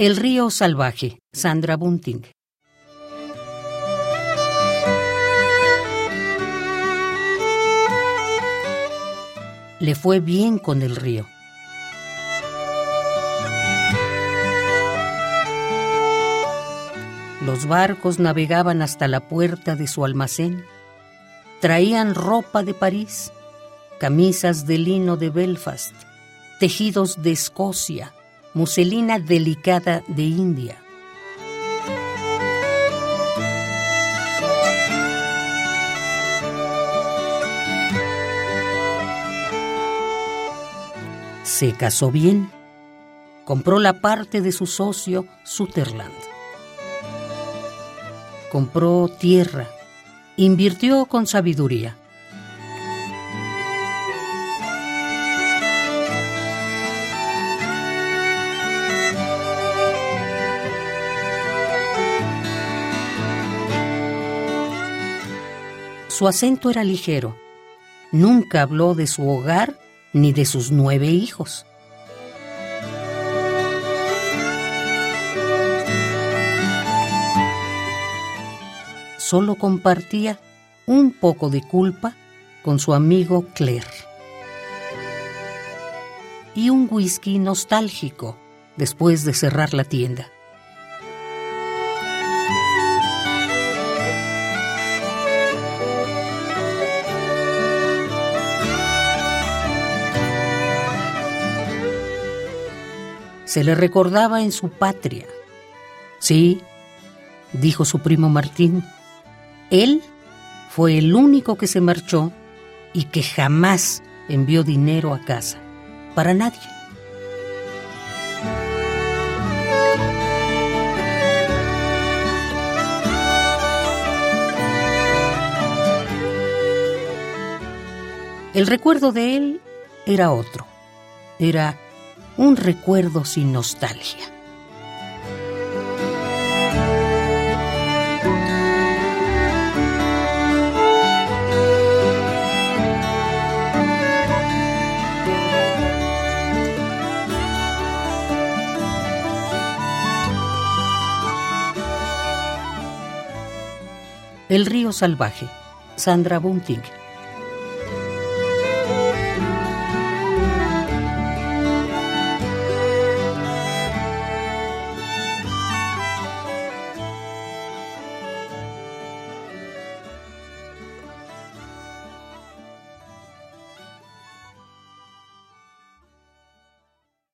El río salvaje, Sandra Bunting. Le fue bien con el río. Los barcos navegaban hasta la puerta de su almacén. Traían ropa de París, camisas de lino de Belfast, tejidos de Escocia, muselina delicada de India. Se casó bien. Compró la parte de su socio Sutherland. Compró tierra. Invirtió con sabiduría. Su acento era ligero. Nunca habló de su hogar ni de sus nueve hijos. Solo compartía un poco de culpa con su amigo Claire. Y un whisky nostálgico después de cerrar la tienda. Se le recordaba en su patria. Sí, dijo su primo Martín, él fue el único que se marchó y que jamás envió dinero a casa, para nadie. El recuerdo de él era otro, era un recuerdo sin nostalgia. El río salvaje, Sandra Bunting.